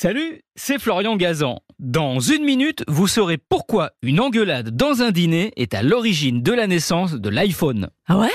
Salut, c'est Florian Gazan. Dans une minute, vous saurez pourquoi une engueulade dans un dîner est à l'origine de la naissance de l'iPhone. Ah ouais?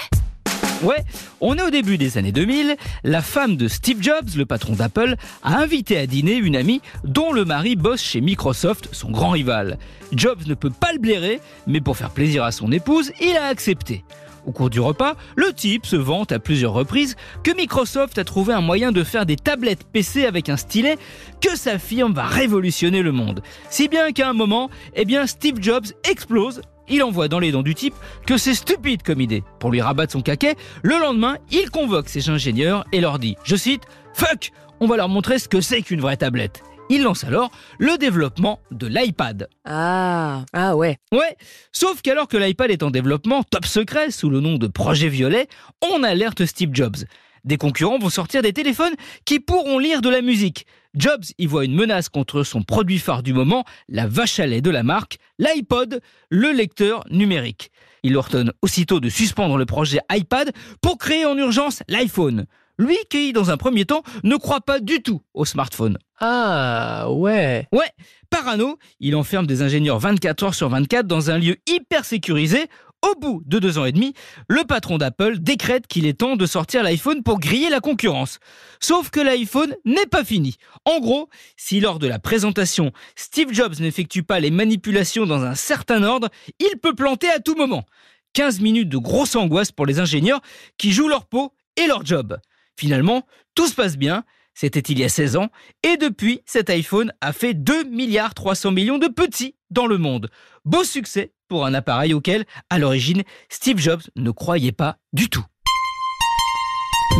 Ouais, on est au début des années 2000. La femme de Steve Jobs, le patron d'Apple, a invité à dîner une amie dont le mari bosse chez Microsoft, son grand rival. Jobs ne peut pas le blairer, mais pour faire plaisir à son épouse, il a accepté. Au cours du repas, le type se vante à plusieurs reprises que Microsoft a trouvé un moyen de faire des tablettes PC avec un stylet que sa firme va révolutionner le monde. Si bien qu'à un moment, eh bien Steve Jobs explose il envoie dans les dents du type que c'est stupide comme idée. Pour lui rabattre son caquet, le lendemain, il convoque ses ingénieurs et leur dit, je cite, Fuck, on va leur montrer ce que c'est qu'une vraie tablette. Il lance alors le développement de l'iPad. Ah, ah ouais. Ouais, sauf qu'alors que l'iPad est en développement top secret sous le nom de Projet Violet, on alerte Steve Jobs. Des concurrents vont sortir des téléphones qui pourront lire de la musique. Jobs y voit une menace contre son produit phare du moment, la vache à lait de la marque, l'iPod, le lecteur numérique. Il ordonne aussitôt de suspendre le projet iPad pour créer en urgence l'iPhone. Lui qui, dans un premier temps, ne croit pas du tout au smartphone. Ah ouais. Ouais, parano, il enferme des ingénieurs 24 heures sur 24 dans un lieu hyper sécurisé. Au bout de deux ans et demi, le patron d'Apple décrète qu'il est temps de sortir l'iPhone pour griller la concurrence. Sauf que l'iPhone n'est pas fini. En gros, si lors de la présentation, Steve Jobs n'effectue pas les manipulations dans un certain ordre, il peut planter à tout moment. 15 minutes de grosse angoisse pour les ingénieurs qui jouent leur peau et leur job. Finalement, tout se passe bien. C'était il y a 16 ans. Et depuis, cet iPhone a fait 2 milliards 300 millions de petits dans le monde. Beau succès pour un appareil auquel, à l'origine, Steve Jobs ne croyait pas du tout.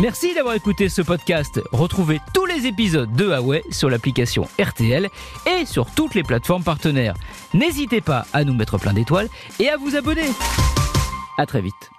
Merci d'avoir écouté ce podcast. Retrouvez tous les épisodes de Huawei sur l'application RTL et sur toutes les plateformes partenaires. N'hésitez pas à nous mettre plein d'étoiles et à vous abonner. À très vite.